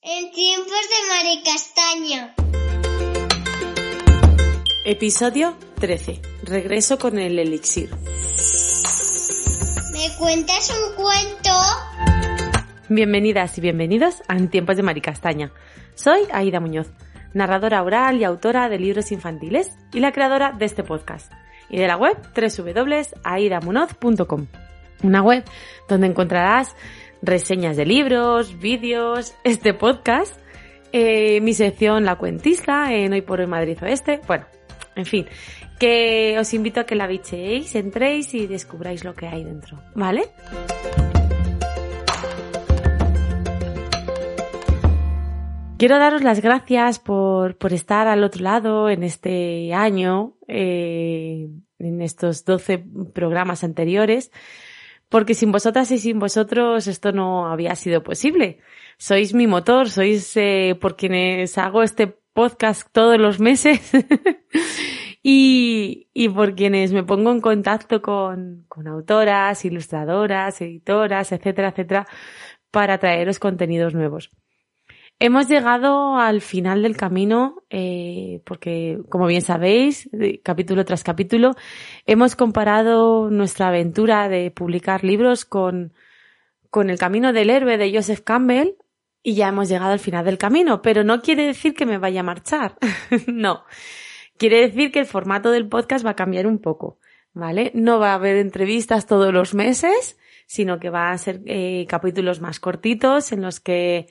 En tiempos de Maricastaña. Episodio 13. Regreso con el elixir. ¿Me cuentas un cuento? Bienvenidas y bienvenidos a En tiempos de Maricastaña. Soy Aida Muñoz, narradora oral y autora de libros infantiles y la creadora de este podcast y de la web www.aidamunoz.com. Una web donde encontrarás reseñas de libros, vídeos, este podcast, eh, mi sección La Cuentista en Hoy por Hoy Madrid Oeste. Bueno, en fin, que os invito a que la bicheéis, entréis y descubráis lo que hay dentro, ¿vale? Quiero daros las gracias por, por estar al otro lado en este año, eh, en estos 12 programas anteriores porque sin vosotras y sin vosotros esto no había sido posible. Sois mi motor, sois eh, por quienes hago este podcast todos los meses y, y, por quienes me pongo en contacto con, con autoras, ilustradoras, editoras, etcétera, etcétera, para traeros contenidos nuevos. Hemos llegado al final del camino eh, porque, como bien sabéis, capítulo tras capítulo, hemos comparado nuestra aventura de publicar libros con, con el camino del héroe de Joseph Campbell y ya hemos llegado al final del camino, pero no quiere decir que me vaya a marchar. no. Quiere decir que el formato del podcast va a cambiar un poco, ¿vale? No va a haber entrevistas todos los meses, sino que va a ser eh, capítulos más cortitos en los que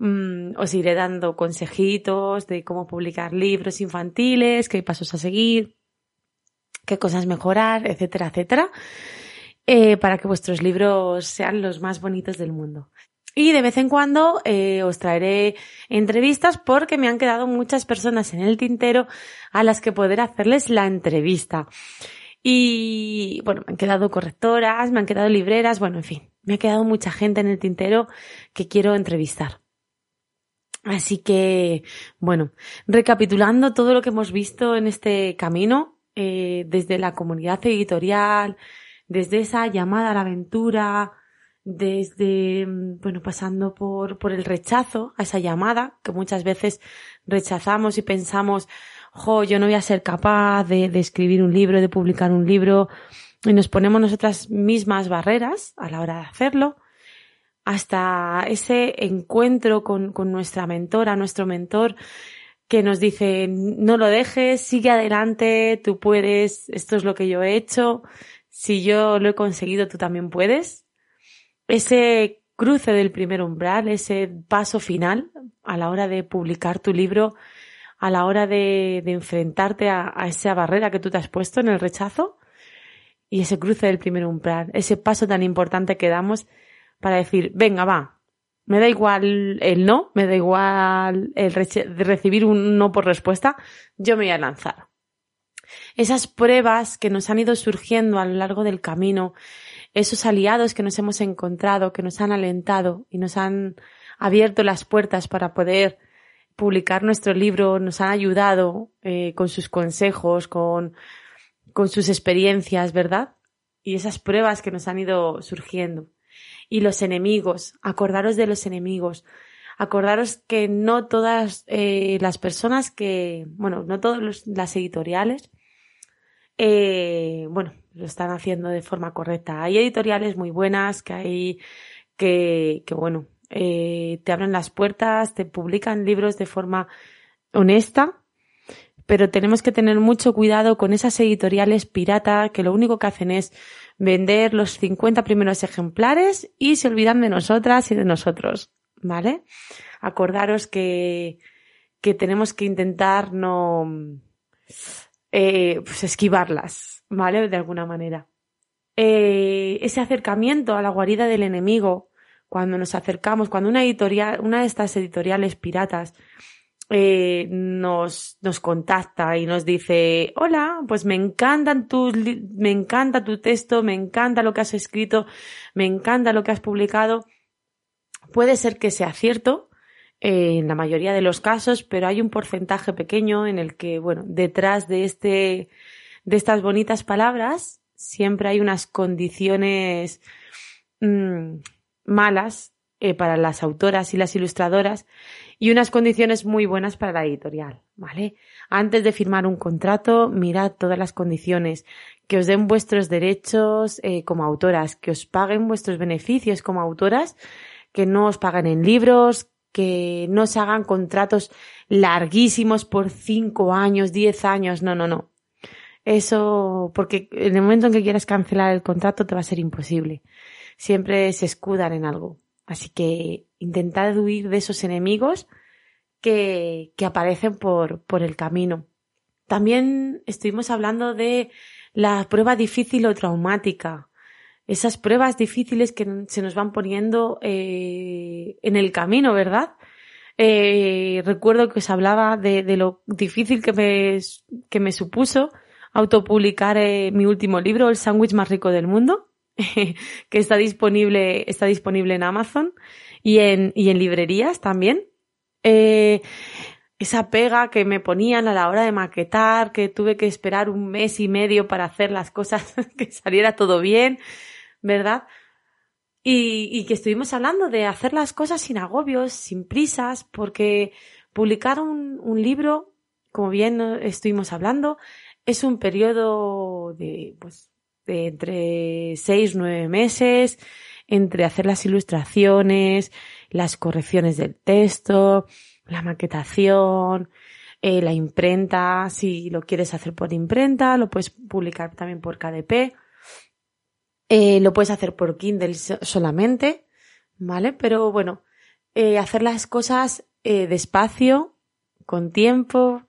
Mm, os iré dando consejitos de cómo publicar libros infantiles, qué pasos a seguir, qué cosas mejorar, etcétera, etcétera, eh, para que vuestros libros sean los más bonitos del mundo. Y de vez en cuando eh, os traeré entrevistas porque me han quedado muchas personas en el tintero a las que poder hacerles la entrevista. Y bueno, me han quedado correctoras, me han quedado libreras, bueno, en fin, me ha quedado mucha gente en el tintero que quiero entrevistar. Así que, bueno, recapitulando todo lo que hemos visto en este camino, eh, desde la comunidad editorial, desde esa llamada a la aventura, desde, mm, bueno, pasando por, por el rechazo a esa llamada, que muchas veces rechazamos y pensamos, jo, yo no voy a ser capaz de, de escribir un libro, de publicar un libro, y nos ponemos nosotras mismas barreras a la hora de hacerlo hasta ese encuentro con, con nuestra mentora, nuestro mentor, que nos dice, no lo dejes, sigue adelante, tú puedes, esto es lo que yo he hecho, si yo lo he conseguido, tú también puedes. Ese cruce del primer umbral, ese paso final a la hora de publicar tu libro, a la hora de, enfrentarte a, a, esa barrera que tú te has puesto en el rechazo y ese cruce del primer umbral, ese paso tan importante que damos para decir, venga, va, me da igual el no, me da igual el recibir un no por respuesta, yo me voy a lanzar. Esas pruebas que nos han ido surgiendo a lo largo del camino, esos aliados que nos hemos encontrado, que nos han alentado y nos han abierto las puertas para poder publicar nuestro libro, nos han ayudado eh, con sus consejos, con, con sus experiencias, ¿verdad? Y esas pruebas que nos han ido surgiendo y los enemigos. Acordaros de los enemigos. Acordaros que no todas eh, las personas que, bueno, no todas las editoriales, eh, bueno, lo están haciendo de forma correcta. Hay editoriales muy buenas que hay que, bueno, eh, te abren las puertas, te publican libros de forma honesta, pero tenemos que tener mucho cuidado con esas editoriales pirata que lo único que hacen es vender los 50 primeros ejemplares y se olvidan de nosotras y de nosotros, ¿vale? Acordaros que, que tenemos que intentar no, eh, pues esquivarlas, ¿vale? De alguna manera. Eh, ese acercamiento a la guarida del enemigo, cuando nos acercamos, cuando una editorial, una de estas editoriales piratas eh, nos, nos contacta y nos dice, hola, pues me encantan tus, me encanta tu texto, me encanta lo que has escrito, me encanta lo que has publicado. Puede ser que sea cierto, eh, en la mayoría de los casos, pero hay un porcentaje pequeño en el que, bueno, detrás de este, de estas bonitas palabras, siempre hay unas condiciones mmm, malas eh, para las autoras y las ilustradoras y unas condiciones muy buenas para la editorial, ¿vale? Antes de firmar un contrato, mirad todas las condiciones, que os den vuestros derechos eh, como autoras, que os paguen vuestros beneficios como autoras, que no os paguen en libros, que no se hagan contratos larguísimos por cinco años, diez años, no, no, no. Eso, porque en el momento en que quieras cancelar el contrato te va a ser imposible. Siempre se escudan en algo. Así que intentad huir de esos enemigos que, que aparecen por, por el camino. También estuvimos hablando de la prueba difícil o traumática. Esas pruebas difíciles que se nos van poniendo eh, en el camino, ¿verdad? Eh, recuerdo que os hablaba de, lo difícil que me, que me supuso autopublicar eh, mi último libro, El sándwich más rico del mundo. que está disponible, está disponible en Amazon y en, y en librerías también. Eh, esa pega que me ponían a la hora de maquetar, que tuve que esperar un mes y medio para hacer las cosas, que saliera todo bien, ¿verdad? Y, y, que estuvimos hablando de hacer las cosas sin agobios, sin prisas, porque publicar un, un libro, como bien estuvimos hablando, es un periodo de, pues, entre seis, nueve meses, entre hacer las ilustraciones, las correcciones del texto, la maquetación, eh, la imprenta, si lo quieres hacer por imprenta, lo puedes publicar también por KDP, eh, lo puedes hacer por Kindle solamente, ¿vale? Pero bueno, eh, hacer las cosas eh, despacio, con tiempo,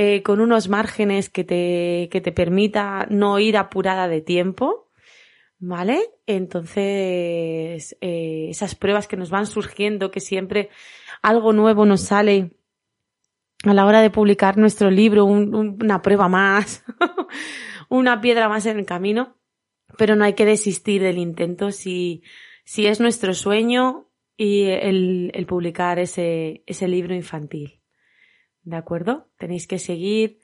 eh, con unos márgenes que te, que te permita no ir apurada de tiempo, ¿vale? Entonces, eh, esas pruebas que nos van surgiendo, que siempre algo nuevo nos sale a la hora de publicar nuestro libro, un, un, una prueba más, una piedra más en el camino, pero no hay que desistir del intento si, si es nuestro sueño y el, el publicar ese, ese libro infantil. ¿De acuerdo? Tenéis que seguir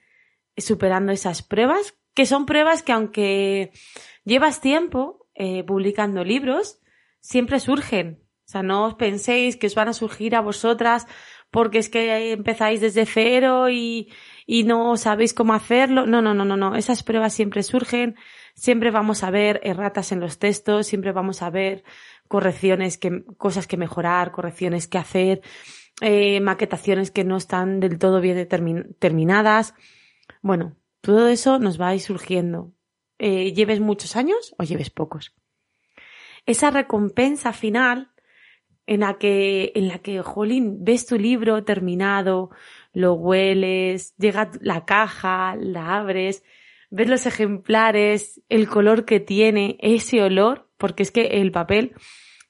superando esas pruebas, que son pruebas que aunque llevas tiempo eh, publicando libros, siempre surgen. O sea, no os penséis que os van a surgir a vosotras porque es que empezáis desde cero y, y no sabéis cómo hacerlo. No, no, no, no, no. Esas pruebas siempre surgen. Siempre vamos a ver erratas en los textos, siempre vamos a ver correcciones que, cosas que mejorar, correcciones que hacer eh, maquetaciones que no están del todo bien terminadas. Bueno, todo eso nos va a ir surgiendo. Eh, lleves muchos años o lleves pocos. Esa recompensa final en la que, en la que, jolín, ves tu libro terminado, lo hueles, llega la caja, la abres, ves los ejemplares, el color que tiene, ese olor, porque es que el papel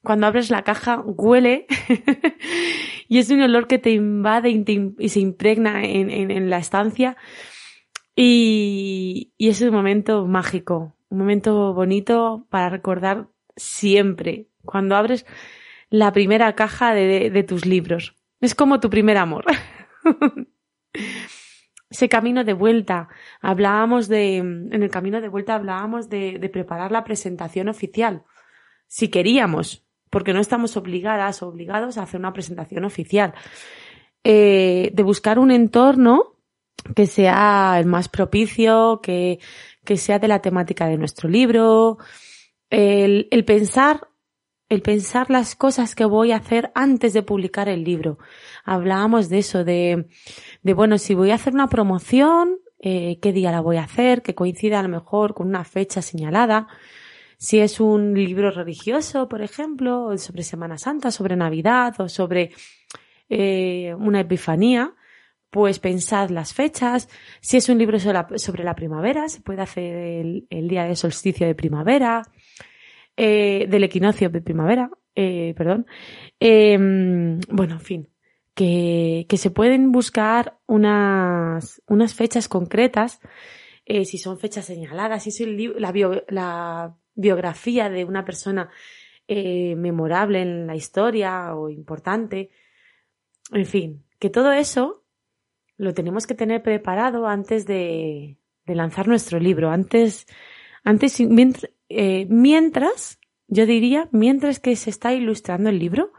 cuando abres la caja huele y es un olor que te invade y, se impregna en, en, en la estancia y, y, es un momento mágico, un momento bonito para recordar siempre cuando abres la primera caja de, de, de tus libros. Es como tu primer amor. Ese camino de vuelta, hablábamos de, en el camino de vuelta hablábamos de, de preparar la presentación oficial. Si queríamos, porque no estamos obligadas o obligados a hacer una presentación oficial. Eh, de buscar un entorno que sea el más propicio, que, que sea de la temática de nuestro libro, el, el pensar el pensar las cosas que voy a hacer antes de publicar el libro. Hablábamos de eso, de, de bueno, si voy a hacer una promoción, eh, qué día la voy a hacer, que coincida a lo mejor con una fecha señalada. Si es un libro religioso, por ejemplo, sobre Semana Santa, sobre Navidad o sobre eh, una epifanía, pues pensad las fechas. Si es un libro sobre la, sobre la primavera, se puede hacer el, el, día de solsticio de primavera, eh, del equinoccio de primavera. eh, perdón, em, bueno, en fin, que, que, se pueden buscar unas, unas fechas concretas, eh, si son fechas señaladas, si es la, la biografía de una persona eh, memorable en la historia o importante, en fin, que todo eso lo tenemos que tener preparado antes de, de lanzar nuestro libro, antes, antes, mientras, eh, mientras yo diría, mientras que se está ilustrando el libro,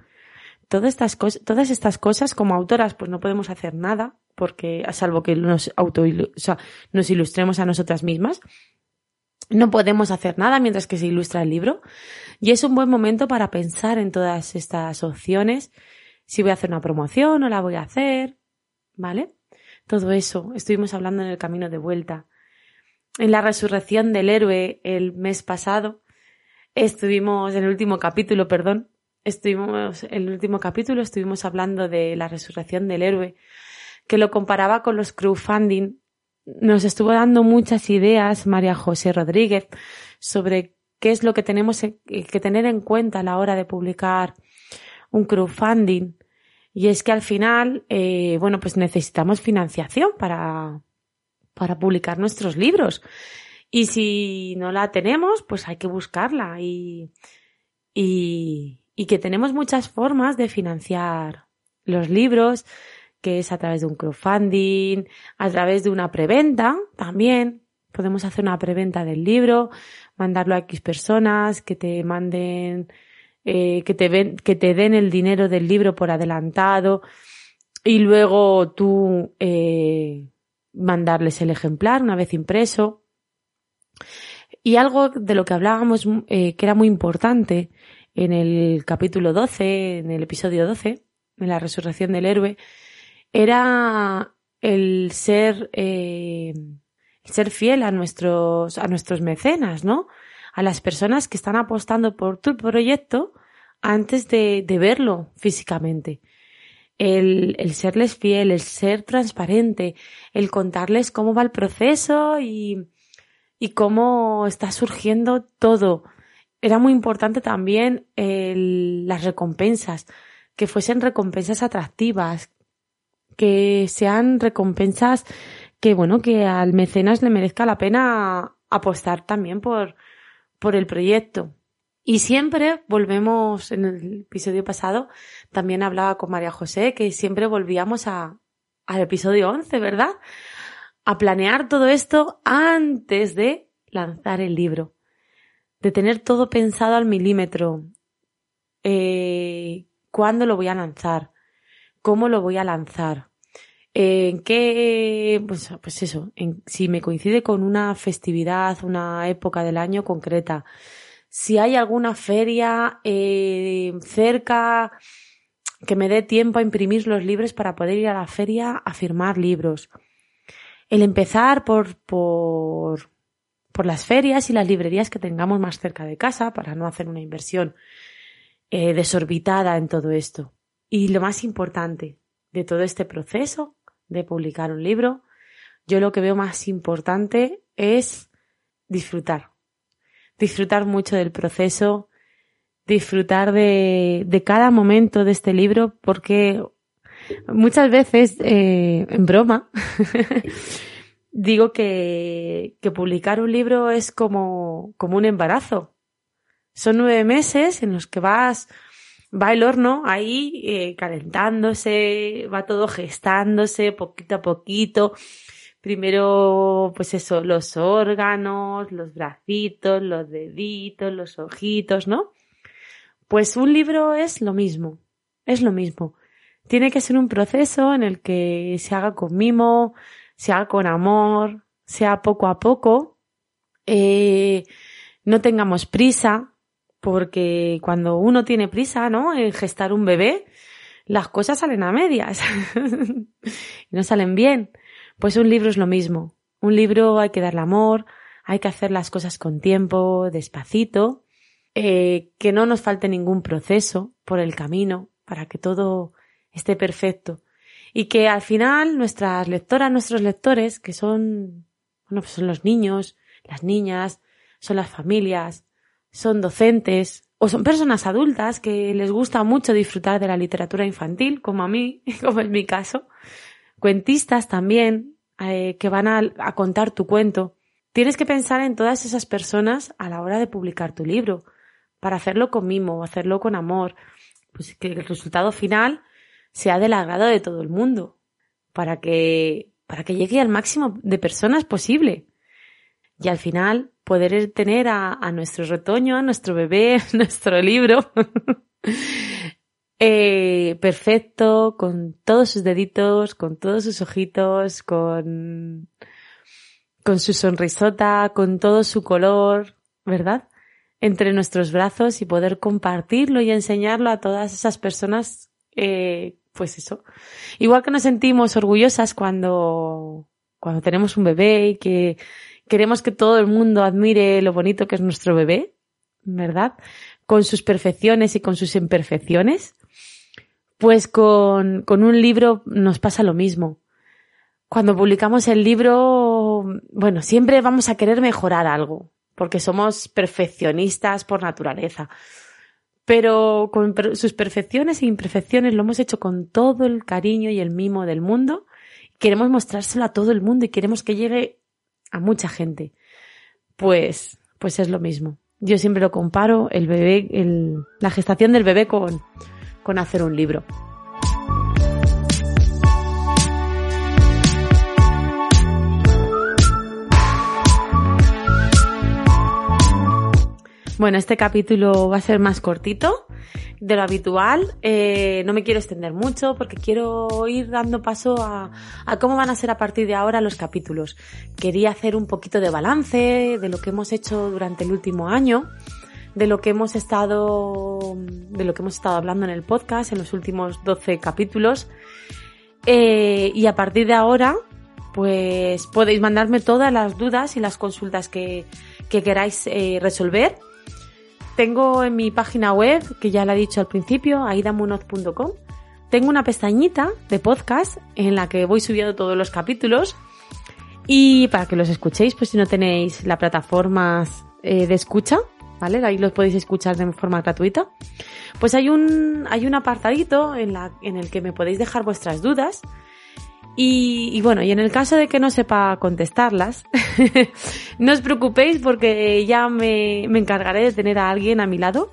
todas estas, cosas, todas estas cosas como autoras pues no podemos hacer nada porque salvo que nos auto o sea, nos ilustremos a nosotras mismas no podemos hacer nada mientras que se ilustra el libro. Y es un buen momento para pensar en todas estas opciones. Si voy a hacer una promoción o la voy a hacer vale todo eso. Estuvimos hablando en el camino de vuelta. En la resurrección del héroe el mes pasado estuvimos en el último capítulo, perdón, estuvimos en el último capítulo estuvimos hablando de la resurrección del héroe, que lo comparaba con los crowdfunding. Nos estuvo dando muchas ideas María José Rodríguez sobre qué es lo que tenemos que tener en cuenta a la hora de publicar un crowdfunding. Y es que al final, eh, bueno, pues necesitamos financiación para, para publicar nuestros libros. Y si no la tenemos, pues hay que buscarla y, y, y que tenemos muchas formas de financiar los libros, que es a través de un crowdfunding, a través de una preventa también. Podemos hacer una preventa del libro, mandarlo a X personas, que te manden, eh, que te ven, que te den el dinero del libro por adelantado y luego tú eh, mandarles el ejemplar una vez impreso. Y algo de lo que hablábamos eh, que era muy importante en el capítulo 12, en el episodio 12, en la resurrección del héroe, era el ser, eh, ser fiel a nuestros, a nuestros mecenas, ¿no? A las personas que están apostando por tu proyecto antes de, de verlo físicamente. El, el serles fiel, el ser transparente, el contarles cómo va el proceso y, y cómo está surgiendo todo. Era muy importante también las recompensas, que fuesen recompensas atractivas, que sean recompensas que, bueno, que al mecenas le merezca la pena apostar también por, por el proyecto. Y siempre volvemos, en el episodio pasado, también hablaba con María José, que siempre volvíamos a, al episodio 11, ¿verdad? a planear todo esto antes de lanzar el libro, de tener todo pensado al milímetro, eh, cuándo lo voy a lanzar, cómo lo voy a lanzar, en qué, pues, pues eso, si me coincide con una festividad, una época del año concreta, si hay alguna feria eh, cerca que me dé tiempo a imprimir los libros para poder ir a la feria a firmar libros. El empezar por, por, por las ferias y las librerías que tengamos más cerca de casa para no hacer una inversión eh, desorbitada en todo esto. Y lo más importante de todo este proceso de publicar un libro, yo lo que veo más importante es disfrutar. Disfrutar mucho del proceso, disfrutar de, de cada momento de este libro, porque Muchas veces, eh, en broma, digo que, que publicar un libro es como, como un embarazo. Son nueve meses en los que vas, va el horno ahí eh, calentándose, va todo gestándose poquito a poquito. Primero, pues eso, los órganos, los bracitos, los deditos, los ojitos, ¿no? Pues un libro es lo mismo, es lo mismo tiene que ser un proceso en el que se haga con mimo, se haga con amor, sea poco a poco, eh, no tengamos prisa, porque cuando uno tiene prisa, ¿no? En gestar un bebé, las cosas salen a medias y no salen bien. Pues un libro es lo mismo. Un libro hay que darle amor, hay que hacer las cosas con tiempo, despacito, eh, que no nos falte ningún proceso por el camino para que todo esté perfecto. Y que al final nuestras lectoras, nuestros lectores, que son, bueno, pues son los niños, las niñas, son las familias, son docentes, o son personas adultas que les gusta mucho disfrutar de la literatura infantil, como a mí, como es mi caso, cuentistas también, eh, que van a, contar tu cuento. Tienes que pensar en todas esas personas a la hora de publicar tu libro, para hacerlo con mimo, hacerlo con amor, pues que el resultado final sea del agrado de todo el mundo, para que, para que llegue al máximo de personas posible. Y al final poder tener a, nuestro retoño, a nuestro bebé, nuestro libro, eh, perfecto, con todos sus deditos, con todos sus ojitos, con, con su sonrisota, con todo su color, ¿verdad? Entre nuestros brazos y poder compartirlo y enseñarlo a todas esas personas, eh, pues eso. Igual que nos sentimos orgullosas cuando, cuando tenemos un bebé y que queremos que todo el mundo admire lo bonito que es nuestro bebé, ¿verdad? Con sus perfecciones y con sus imperfecciones. Pues con, con un libro nos pasa lo mismo. Cuando publicamos el libro, bueno, siempre vamos a querer mejorar algo, porque somos perfeccionistas por naturaleza. Pero con sus perfecciones e imperfecciones lo hemos hecho con todo el cariño y el mimo del mundo. Queremos mostrárselo a todo el mundo y queremos que llegue a mucha gente. Pues, pues es lo mismo. Yo siempre lo comparo, el bebé, la gestación del bebé con, con hacer un libro. Bueno, este capítulo va a ser más cortito de lo habitual. Eh, no me quiero extender mucho porque quiero ir dando paso a, a, cómo van a ser a partir de ahora los capítulos. Quería hacer un poquito de balance de lo que hemos hecho durante el último año, de lo que hemos estado, de lo que hemos estado hablando en el podcast en los últimos 12 capítulos. Eh, y a partir de ahora, pues podéis mandarme todas las dudas y las consultas que, que queráis eh, resolver tengo en mi página web, que ya la he dicho al principio, aidamunoz.com, tengo una pestañita de podcast en la que voy subiendo todos los capítulos y para que los escuchéis, pues si no tenéis la plataforma eh, de escucha, ¿vale? Ahí los podéis escuchar de forma gratuita. Pues hay un, hay un apartadito en, la, en el que me podéis dejar vuestras dudas y, bueno, y en el caso de que no sepa contestarlas, no os preocupéis porque ya me, me, encargaré de tener a alguien a mi lado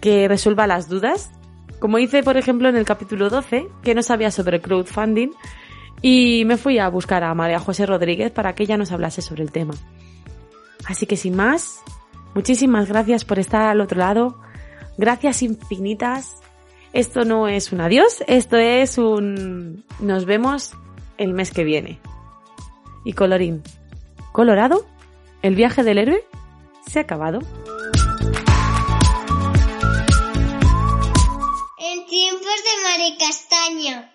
que resuelva las dudas. Como hice, por ejemplo, en el capítulo 12, que no sabía sobre crowdfunding, y me fui a buscar a María José Rodríguez para que ella nos hablase sobre el tema. Así que sin más, muchísimas gracias por estar al otro lado. Gracias infinitas esto no es un adiós, esto es un nos vemos el mes que viene. Y colorín, colorado, el viaje del héroe se ha acabado. En tiempos de Mare Castaña.